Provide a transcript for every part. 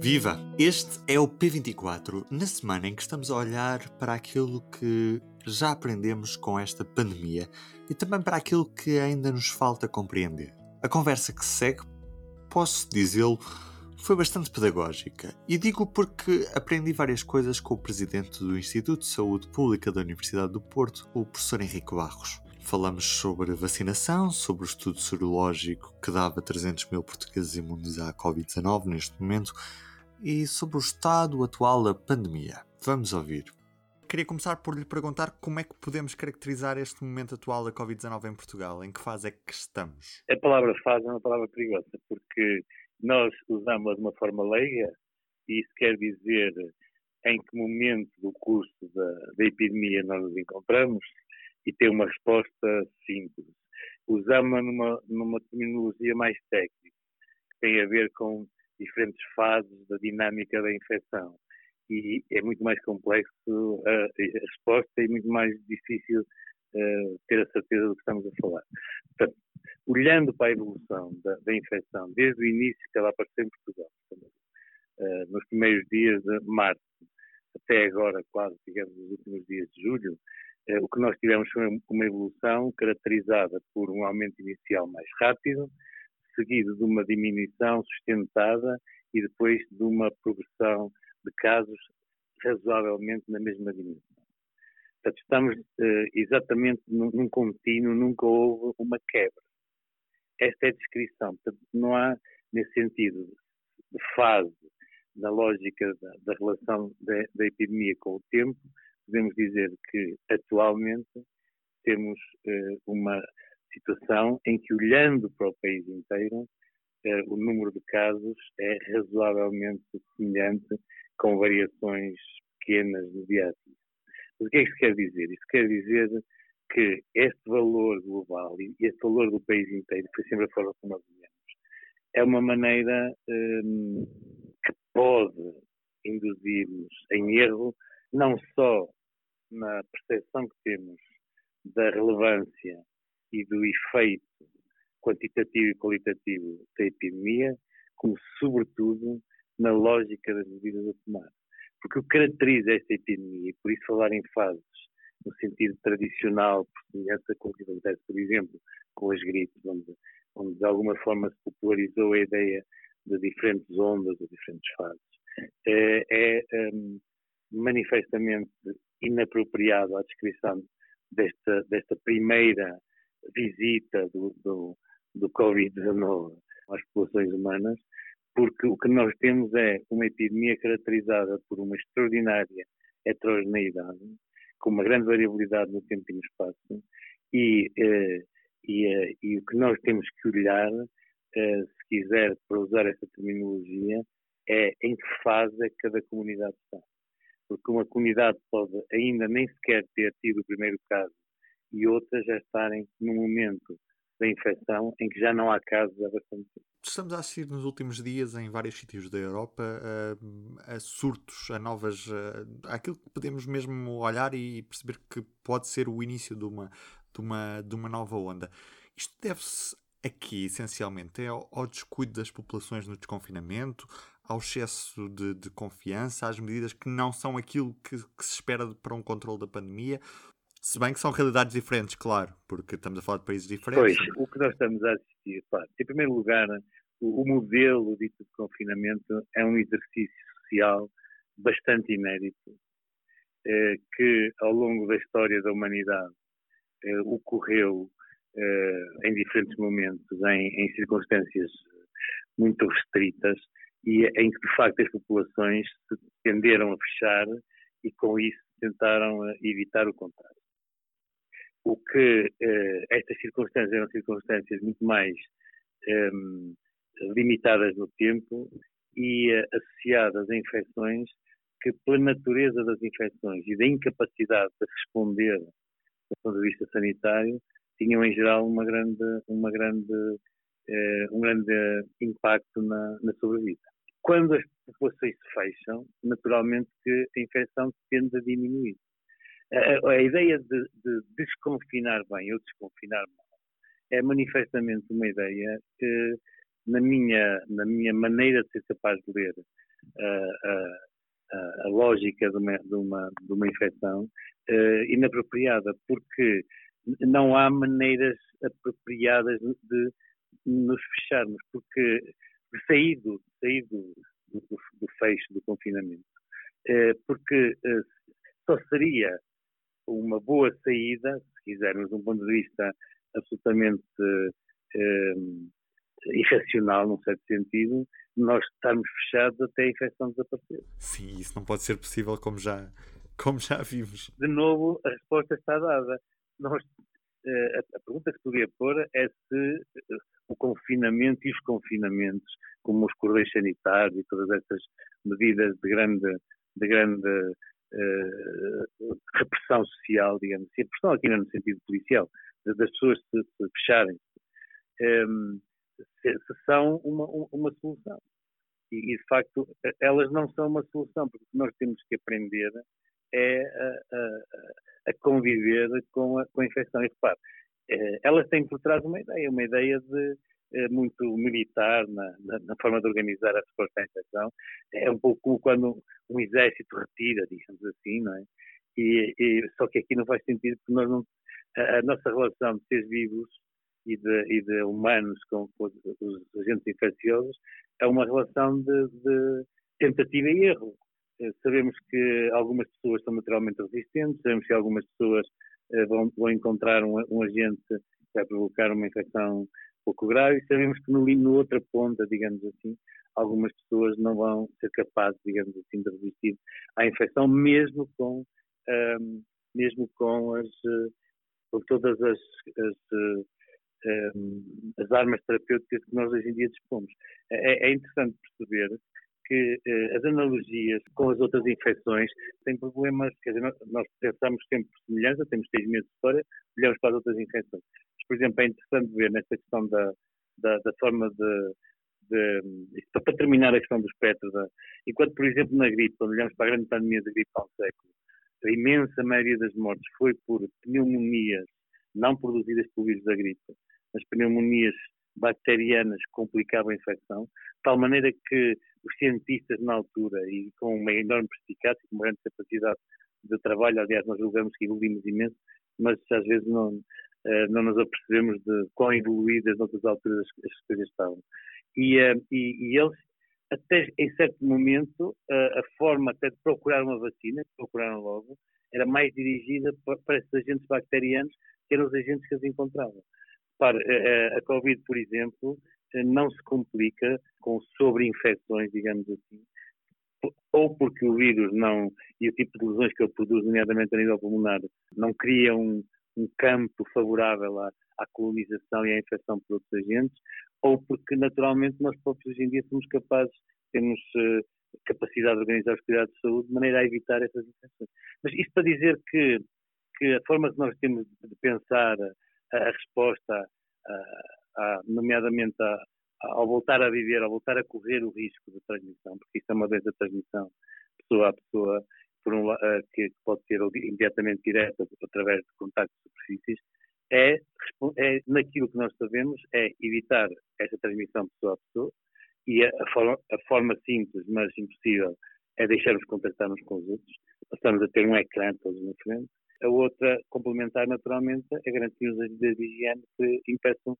Viva! Este é o P24, na semana em que estamos a olhar para aquilo que já aprendemos com esta pandemia e também para aquilo que ainda nos falta compreender. A conversa que segue, posso dizê-lo, foi bastante pedagógica. E digo porque aprendi várias coisas com o presidente do Instituto de Saúde Pública da Universidade do Porto, o professor Henrique Barros. Falamos sobre vacinação, sobre o estudo sorológico que dava 300 mil portugueses imunes à Covid-19 neste momento e sobre o estado atual da pandemia. Vamos ouvir. Queria começar por lhe perguntar como é que podemos caracterizar este momento atual da Covid-19 em Portugal. Em que fase é que estamos? A palavra fase é uma palavra perigosa, porque nós usamos de uma forma leiga e isso quer dizer em que momento do curso da, da epidemia nós nos encontramos e ter uma resposta simples. Usamos numa, numa terminologia mais técnica, que tem a ver com diferentes fases da dinâmica da infecção. E é muito mais complexo a, a resposta e muito mais difícil uh, ter a certeza do que estamos a falar. Portanto, olhando para a evolução da, da infecção, desde o início que ela apareceu em Portugal, uh, nos primeiros dias de março, até agora, quase, digamos, nos últimos dias de julho, eh, o que nós tivemos foi uma evolução caracterizada por um aumento inicial mais rápido, seguido de uma diminuição sustentada e depois de uma progressão de casos razoavelmente na mesma dimensão. Portanto, estamos uh, exatamente num, num contínuo, nunca houve uma quebra. Esta é a descrição. Portanto, não há, nesse sentido, de fase, na lógica da, da relação da, epidemia com o tempo, podemos dizer que atualmente temos uh, uma situação em que, olhando para o país inteiro, uh, o número de casos é razoavelmente semelhante, com variações pequenas no dia. Mas o que é que isso quer dizer? Isso quer dizer que este valor global e este valor do país inteiro, que foi sempre a forma como nós vemos, é uma maneira um, que pode induzir-nos em erro, não só na percepção que temos da relevância e do efeito quantitativo e qualitativo da epidemia, como sobretudo na lógica das medidas a tomar. Porque o que caracteriza esta epidemia, e por isso falar em fases, no sentido tradicional, por semelhança que acontece, por exemplo, com as gripes, onde, onde de alguma forma se popularizou a ideia de diferentes ondas ou diferentes fases, é, é um, manifestamente inapropriado à descrição desta, desta primeira visita do, do, do Covid-19 às populações humanas, porque o que nós temos é uma epidemia caracterizada por uma extraordinária heterogeneidade, com uma grande variabilidade no tempo e no espaço, e, eh, e, eh, e o que nós temos que olhar, eh, se quiser, para usar essa terminologia, é em que fase é que cada comunidade está. Porque uma comunidade pode ainda nem sequer ter tido o primeiro caso e outras já estarem num momento da infecção em que já não há casos há bastante tempo. Estamos a assistir nos últimos dias em vários sítios da Europa a, a surtos, a novas. A, aquilo que podemos mesmo olhar e perceber que pode ser o início de uma, de uma, de uma nova onda. Isto deve-se aqui, essencialmente, é ao, ao descuido das populações no desconfinamento, ao excesso de, de, confiança, às medidas que não são aquilo que, que, se espera para um controle da pandemia, se bem que são realidades diferentes, claro, porque estamos a falar de países diferentes. Pois, o que nós estamos a assistir, claro, em primeiro lugar, o, o modelo dito de confinamento é um exercício social bastante inédito, eh, que ao longo da história da humanidade eh, ocorreu eh, em diferentes momentos, em, em circunstâncias muito restritas, e em que de facto as populações tenderam a fechar e com isso tentaram eh, evitar o contágio. O que eh, estas circunstâncias eram circunstâncias muito mais eh, limitadas no tempo e eh, associadas a infecções que, pela natureza das infecções e da incapacidade de responder do ponto de vista sanitário, tinham em geral uma grande, uma grande eh, um grande impacto na, na sobrevida. Quando as populações se fecham, naturalmente que a infecção tende a diminuir. A, a ideia de, de, desconfinar bem ou desconfinar mal é manifestamente uma ideia que, na minha, na minha maneira de ser capaz de ler a, a, lógica de uma, de uma, de uma infecção uh, inapropriada, porque não há maneiras apropriadas de nos fecharmos, porque de sair do, do, do, do fecho do confinamento, uh, porque uh, só seria uma boa saída, se quisermos, de um ponto de vista absolutamente irracional, num certo sentido, nós estarmos fechados até a infecção desaparecer. Sim, isso não pode ser possível, como já, como já vimos. De novo, a resposta está dada. Nós, eh, a, pergunta que podia pôr é se eh, o confinamento e os confinamentos, como os correios sanitários e todas essas medidas de grande, de grande uh, repressão social, digamos assim, repressão aqui não no sentido policial, das pessoas se, se fecharem, um, ehm, se, se são uma, uma solução. E, e, de facto, elas não são uma solução, porque nós temos que aprender é a, a, a conviver com a, com a infecção. E repare, eh, elas têm por trás uma ideia, uma ideia de muito militar na, na, na, forma de organizar a resposta à infecção. É um pouco quando um exército retira, digamos assim, não é? E, e, só que aqui não faz sentido porque nós não, a, a nossa relação de seres vivos e de, e de humanos com, com, os agentes infecciosos é uma relação de, de tentativa e erro. Eh, sabemos que algumas pessoas são naturalmente resistentes, sabemos que algumas pessoas eh, vão, vão encontrar um, um, agente que vai provocar uma infecção pouco grave e sabemos que no, no outra ponta, digamos assim, algumas pessoas não vão ser capazes, digamos assim, de resistir à infecção, mesmo com, um, mesmo com as com todas as, as um, as armas terapêuticas que nós hoje em dia dispomos. É, é interessante perceber que uh, as analogias com as outras infecções têm problemas, quer dizer, nós pensamos sempre por semelhança, temos seis meses de história, olhamos para as outras infecções. Mas, por exemplo, é interessante ver nesta questão da, da, da forma de, de, para terminar a questão do espectro, da, enquanto, por exemplo, na gripe, quando olhamos para a grande pandemia da gripe há um século, a imensa maioria das mortes foi por pneumonias não produzidas pelo vírus da gripe, as pneumonias bacterianas complicavam a infecção, de tal maneira que os cientistas na altura, e com uma enorme perspicácia e uma grande capacidade de trabalho, aliás, nós julgamos que evoluímos imenso, mas às vezes não, não nos apercebemos de quão evoluídas noutras alturas as coisas estavam. E, eh, e, e eles, até em certo momento, a, a forma até de procurar uma vacina, que procuraram logo, era mais dirigida para, para esses agentes bacterianos, que eram os agentes que as encontravam. Repare, a, a Covid, por exemplo, não se complica com sobreinfecções, digamos assim, ou porque o vírus não, e o tipo de lesões que ele produz, nomeadamente a nível pulmonar, não cria um, campo favorável à, à, colonização e à infecção por outros agentes, ou porque naturalmente nós próprios hoje em dia somos capazes, temos uh, capacidade de organizar os cuidados de saúde de maneira a evitar essas infecções. Mas isto para dizer que, que a forma que nós temos de pensar a resposta, nomeadamente ao voltar a viver, ao voltar a correr o risco de transmissão, porque isto é uma vez a transmissão pessoa a pessoa, um, que pode ser imediatamente direta através de contactos de superfícies, é, é, naquilo que nós sabemos, é evitar essa transmissão pessoa a pessoa, e a, a, forma, a forma simples, mas impossível, é deixar-nos contactarmos com os outros, passamos a ter um ecrã todos na frente, a outra, complementar naturalmente, é garantir os medidas de higiene que impeçam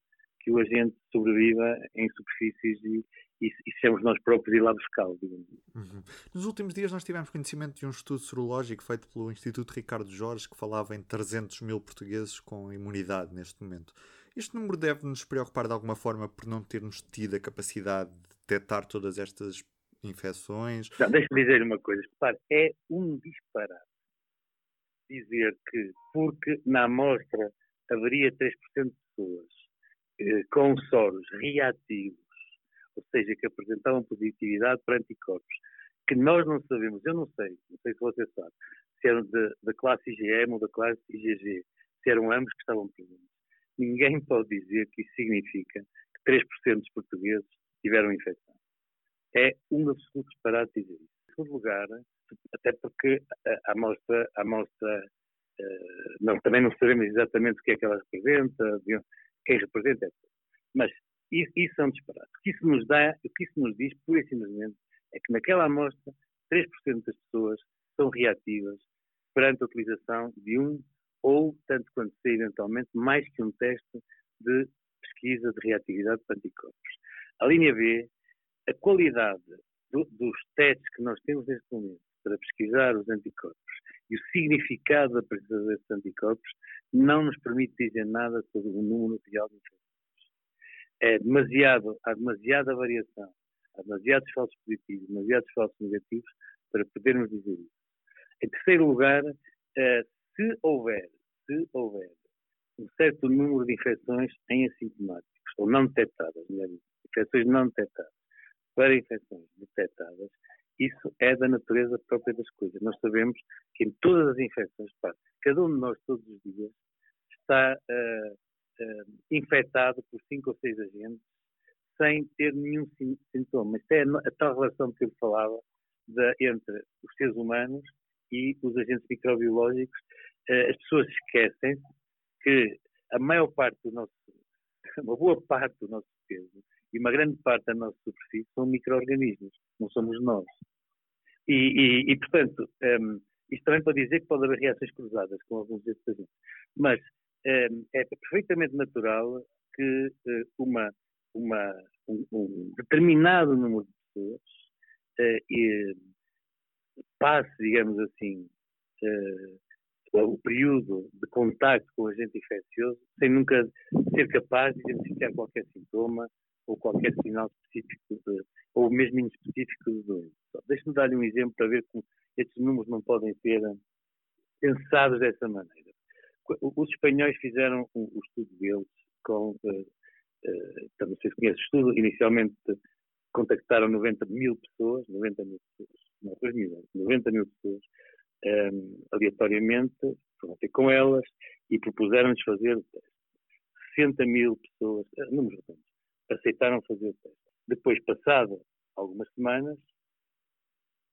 que o agente sobreviva em superfícies e, e, e sejamos nós próprios ir lá buscá-lo. Uhum. Nos últimos dias nós tivemos conhecimento de um estudo serológico feito pelo Instituto Ricardo Jorge que falava em 300 mil portugueses com imunidade neste momento. Este número deve nos preocupar de alguma forma por não termos tido a capacidade de detectar todas estas infecções? Deixa-me dizer uma coisa, repare, é um disparate dizer que, porque na amostra haveria 3% de com soros reativos, ou seja, que apresentavam positividade para anticorpos, que nós não sabemos, eu não sei, não sei se você sabe, se eram da classe IgM ou da classe IgG, se eram ambos que estavam presentes. Ninguém pode dizer que isso significa que 3% dos portugueses tiveram infecção. É um absoluto disparate dizer isso. Em segundo lugar, até porque a amostra, a amostra uh, não, também não sabemos exatamente o que é que ela representa, quem representa. Mas isso, é um disparate. O que isso nos dá, o que isso nos diz, pura e simplesmente, é que naquela amostra 3% das pessoas são reativas perante a utilização de um ou, tanto quanto sei eventualmente, mais que um teste de pesquisa de reatividade de anticorpos. A linha B, a qualidade do, dos testes que nós temos neste momento para pesquisar os anticorpos e o significado da presença desses anticorpos não nos permite dizer nada sobre o número real de infecções. É demasiado, há demasiada variação, há demasiados falsos positivos, demasiados falsos negativos para podermos dizer isso. Em terceiro lugar, eh, se houver, se houver um certo número de infecções em assintomáticos, ou não detectadas, infecções não detectadas, para infecções detectadas, isso é da natureza própria das coisas. Nós sabemos que em todas as infecções, cada um de nós todos os dias está uh, uh, infectado por cinco ou seis agentes sem ter nenhum sintoma. Isto é a tal relação que eu falava de, entre os seres humanos e os agentes microbiológicos. Uh, as pessoas esquecem que a maior parte do nosso, uma boa parte do nosso peso e uma grande parte da nossa superfície são micro-organismos, não somos nós. E, e, e portanto, um, isto também para dizer que pode haver reações cruzadas com alguns desses agentes. Mas é perfeitamente natural que uh, uma, uma, um, determinado número de pessoas uh, e, passe, digamos assim, uh, o período de contacto com o agente infeccioso sem nunca ser capaz de identificar qualquer sintoma ou qualquer sinal específico, de, ou mesmo inespecífico de doença. Deixe-me dar-lhe um exemplo para ver como estes números não podem ser pensados dessa maneira. Os espanhóis fizeram o, o estudo deles com, uh, uh, não sei se conhece o estudo, inicialmente contactaram 90 mil pessoas, 90 mil pessoas, não 2 mil, 90 mil pessoas, um, ehm, aleatoriamente, foram ter com elas e propuseram-lhes fazer o teste. 60 mil pessoas, uh, números aceitaram fazer o teste. Depois, passado algumas semanas,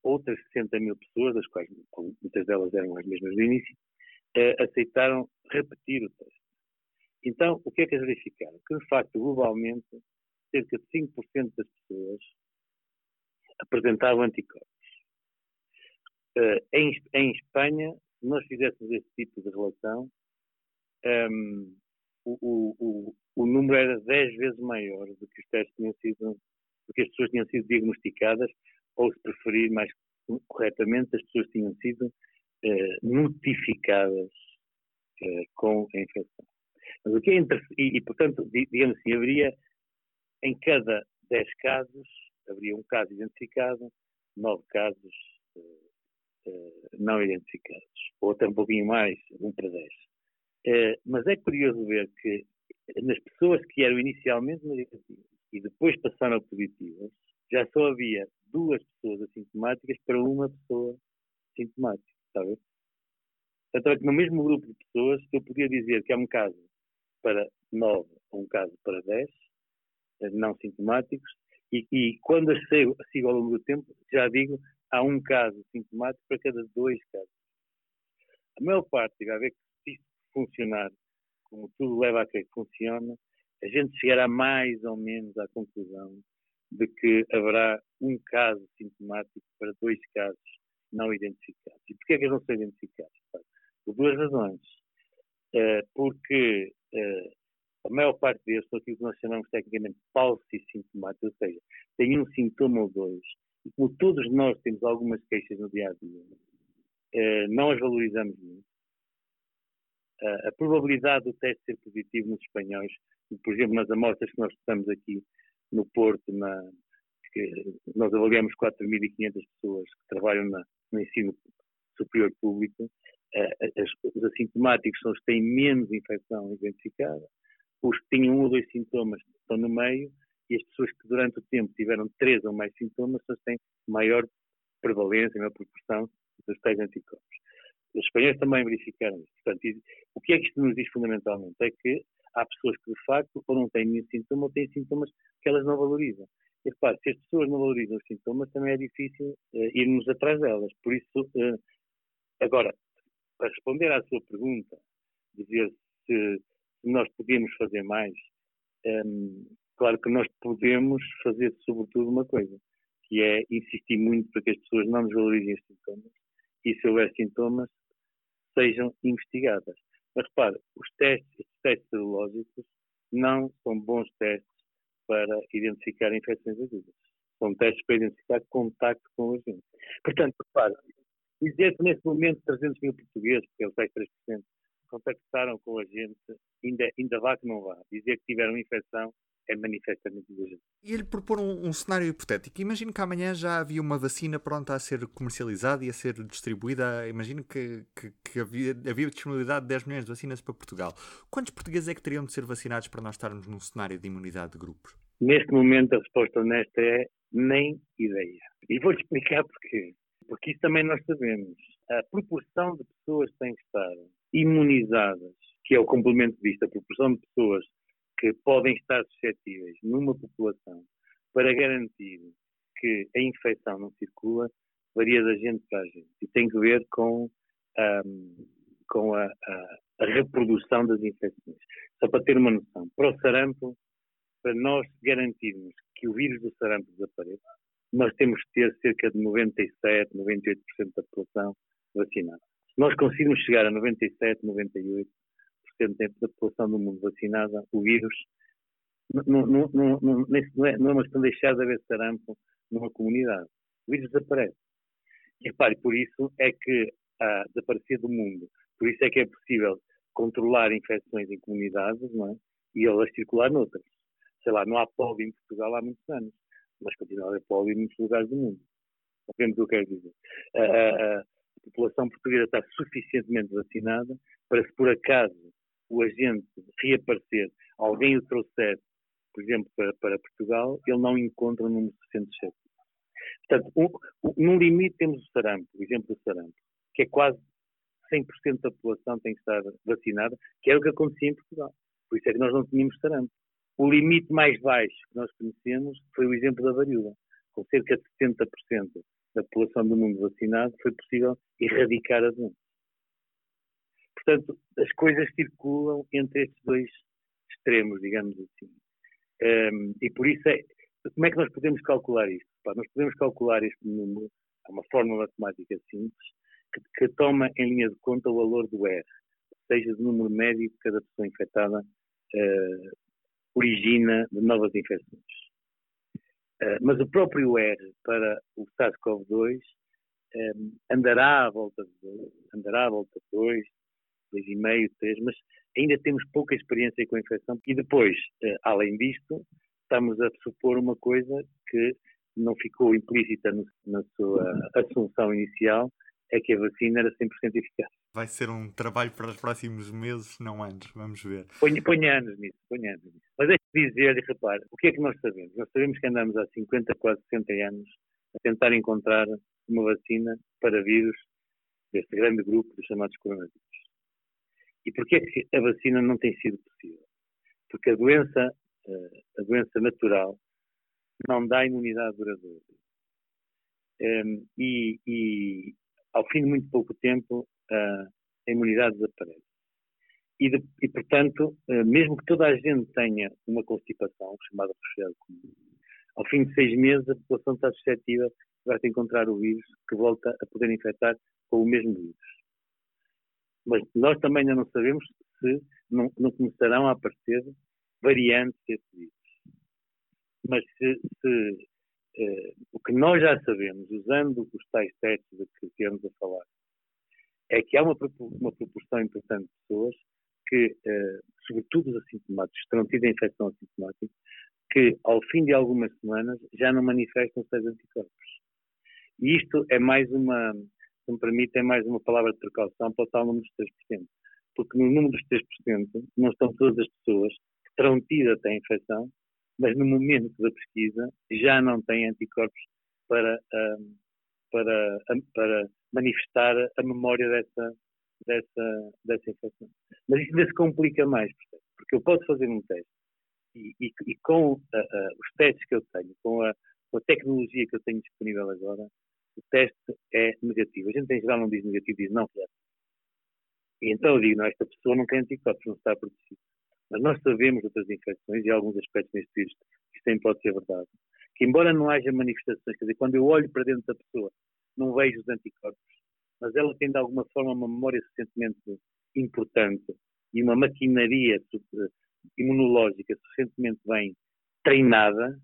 outras 60 mil pessoas, das quais muitas delas eram as mesmas do início, uh, aceitaram repetir o teste. Então, o que é que eles verificaram? Que, de facto, globalmente, cerca de 5% das pessoas apresentavam anticorpos. Uh, em, em, Espanha, se nós fizéssemos esse tipo de relação, um, ehm, o, o, o, número era 10 vezes maior do que os testes tinham sido, do que as pessoas tinham sido diagnosticadas, ou se preferir mais corretamente, as pessoas tinham sido notificadas uh, com a infecção. Mas o que é interessante, e, e, portanto, digamos assim, haveria em cada 10 casos, haveria um caso identificado, 9 casos uh, não identificados, ou até um pouquinho mais, 1 para 10. Uh, mas é curioso ver que nas pessoas que eram inicialmente negativas e depois passaram a positivas, já só havia duas pessoas assintomáticas para uma pessoa sintomática, sabe? Portanto, é que no mesmo grupo de pessoas eu podia dizer que há um caso para 9 ou um caso para 10 eh, não sintomáticos e, e quando as sigo, sigo, ao longo do tempo, já digo, há um caso sintomático para cada dois casos. A maior parte, vai ver que se isto funcionar, como tudo leva a crer que funciona, a gente chegará mais ou menos à conclusão de que haverá um caso sintomático para dois casos não identificados. E porquê é que eles não são identificados? Por duas razões. Uh, porque uh, a maior parte deles são aquilo que nós chamamos tecnicamente sintomáticos, ou seja, têm um sintoma ou dois. E como todos nós temos algumas queixas no dia a dia, uh, não as valorizamos muito. a probabilidade do teste ser positivo nos espanhóis, por exemplo, nas amostras que nós estamos aqui, no Porto, na, nós avaliamos 4.500 pessoas que trabalham na, no ensino superior público. Uh, as, os assintomáticos são os que têm menos infecção identificada, os que tinham um ou dois sintomas estão no meio, e as pessoas que durante o tempo tiveram três ou mais sintomas são têm maior prevalência, maior proporção dos tais anticorpos. Os espanhóis também verificaram isso. Portanto, o que é que isto nos diz fundamentalmente? É que há pessoas que, de facto, ou não têm nenhum sintoma ou têm sintomas que elas não valorizam. E, repare, se as pessoas não valorizam os sintomas, também é difícil uh, irmos atrás delas. Por isso, uh, agora, para responder à sua pergunta, dizer se, se nós podemos fazer mais, um, ehm, claro que nós podemos fazer, sobretudo, uma coisa, que é insistir muito para que as pessoas não desvalorizem os sintomas e, se houver sintomas, sejam investigadas. Mas repare, os testes, os testes serológicos não são bons testes para identificar infecções agudas. São testes para identificar contacto com o agente. Portanto, repare, dizer que neste momento 300 mil portugueses, que é o 3%, contactaram com a gente, ainda, ainda vá que não vá. Dizer que tiveram infecção é manifestamente exagero. E ele propor um, um, cenário hipotético. Imagino que amanhã já havia uma vacina pronta a ser comercializada e a ser distribuída. Imagino que, que, que havia, havia disponibilidade de 10 milhões de vacinas para Portugal. Quantos portugueses é que teriam de ser vacinados para nós estarmos num cenário de imunidade de grupos? Neste momento a resposta honesta é nem ideia. E vou-te explicar porquê. Porque isso também nós sabemos. A proporção de pessoas que têm que estar imunizadas, que é o complemento disto, a proporção de pessoas que podem estar suscetíveis numa população para garantir que a infecção não circula varia da gente para a gente e tem que ver com, um, com a, a, a, reprodução das infecções. Só para ter uma noção, para o sarampo, para nós garantirmos que o vírus do sarampo desapareça, nós temos que ter cerca de 97, 98% da população vacinada. Se nós conseguirmos chegar a 97, 98%, da população do mundo vacinada, o vírus não, não, não, não, é, não é uma questão de deixar de haver sarampo numa comunidade. O vírus desaparece. E repare, por isso é que a desaparecer do mundo, por isso é que é possível controlar infecções em comunidades não é? e elas circular noutras. Sei lá, não há pódio em Portugal há muitos anos, mas continua a haver pódio em muitos lugares do mundo. Sabemos o que eu quero dizer. A, a, a população portuguesa está suficientemente vacinada para, se por acaso o agente reaparecer, alguém o trouxer, por exemplo, para, para Portugal, ele não encontra um número suficiente de chefes. Portanto, um, um, num limite temos o sarampo, o exemplo do sarampo, que é quase 100% da população tem que estar vacinada, que é o que acontecia em Portugal. Por isso é que nós não tínhamos sarampo. O limite mais baixo que nós conhecemos foi o exemplo da varíola. Com cerca de 70% da população do mundo vacinado, foi possível erradicar a doença. Portanto, as coisas circulam entre estes dois extremos, digamos assim. Um, e por isso é. Como é que nós podemos calcular isto? Pá, nós podemos calcular este número, é uma fórmula matemática simples, que, que, toma em linha de conta o valor do R, seja, do número médio que cada pessoa infectada uh, origina de novas infecções. Uh, mas o próprio R para o SARS-CoV-2 um, andará à volta de 2, andará à volta de 2, dois e meio, três, mas ainda temos pouca experiência com a infecção. E depois, eh, além disto, estamos a supor uma coisa que não ficou implícita na sua assunção inicial, é que a vacina era 100% eficaz. Vai ser um trabalho para os próximos meses, não anos, vamos ver. Põe, anos nisso, põe anos nisso. Mas é dizer, repare, o que é que nós sabemos? Nós sabemos que andamos há 50, quase 60 anos a tentar encontrar uma vacina para vírus deste grande grupo dos chamados coronavírus. E porquê que a vacina não tem sido possível? Porque a doença, eh, a doença natural não dá imunidade duradoura. Ehm, e, e ao fim de muito pouco tempo, a imunidade desaparece. E, de, e, portanto, eh, mesmo que toda a gente tenha uma constipação, chamada resfriado comum, ao fim de seis meses a população está suscetível, vai encontrar o vírus que volta a poder infectar com o mesmo vírus. Mas nós também ainda não sabemos se não, não começarão a aparecer variantes desse vírus. Mas se, se eh, o que nós já sabemos, usando os tais testes de que temos a falar, é que há uma, uma proporção importante de pessoas que, eh, sobretudo os assintomáticos, terão tido a infecção assintomática, que ao fim de algumas semanas já não manifestam seus anticorpos. E isto é mais uma, se me permite, é mais uma palavra de precaução para o tal número dos 3%. Porque no número dos 3% não estão todas as pessoas que terão tido até a infecção, mas no momento da pesquisa já não têm anticorpos para, um, para, para manifestar a memória dessa, dessa, dessa infecção. Mas isso ainda se complica mais, porque eu posso fazer um teste e, e, e com uh, uh, os testes que eu tenho, com a, com a tecnologia que eu tenho disponível agora, o teste é negativo. A gente em geral não diz negativo, diz não reativo. E então eu digo, não, esta pessoa não tem anticorpos, não está protegida. Mas nós sabemos outras infecções e alguns aspectos neste vírus, isto também pode ser verdade, que embora não haja manifestações, quer dizer, quando eu olho para dentro da pessoa, não vejo os anticorpos, mas ela tem de alguma forma uma memória suficientemente importante e uma maquinaria imunológica suficientemente bem treinada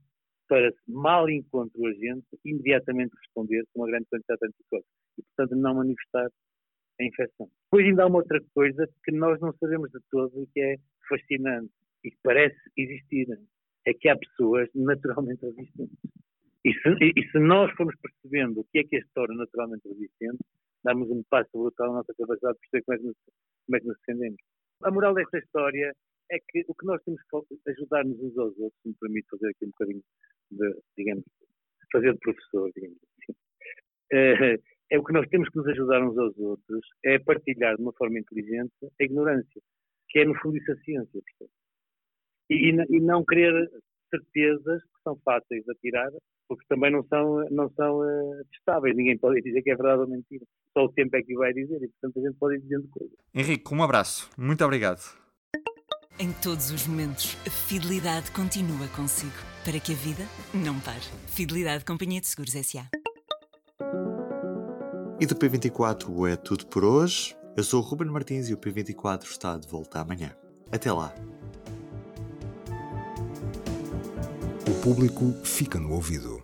para, mal encontrar o agente, imediatamente responder com uma grande quantidade de anticorpos e, portanto, não manifestar a infecção. Depois ainda há uma outra coisa que nós não sabemos de todo e que é fascinante e que parece existir, é que há pessoas naturalmente resistentes. E se, e se nós formos percebendo o que é que as torna naturalmente resistentes, damos um passo brutal na nossa capacidade de perceber como é que nos, como é que nos defendemos. A moral desta história é que o que nós temos que ajudar-nos uns aos outros, se me permite fazer aqui um bocadinho de, digamos, fazer de professor, digamos assim, é, é o que nós temos que nos ajudar uns aos outros, é partilhar de uma forma inteligente a ignorância, que é no fundo isso a ciência, e, e, não querer certezas que são fáceis de tirar, porque também não são, não são uh, testáveis. Ninguém pode dizer que é verdade ou mentira. Só o tempo é que vai dizer e, portanto, a gente pode ir dizendo coisas. Henrique, um abraço. Muito obrigado. Em todos os momentos, a fidelidade continua consigo, para que a vida não pare. Fidelidade Companhia de Seguros S.A. E do P24 é tudo por hoje. Eu sou o Ruben Martins e o P24 está de volta amanhã. Até lá. O público fica no ouvido.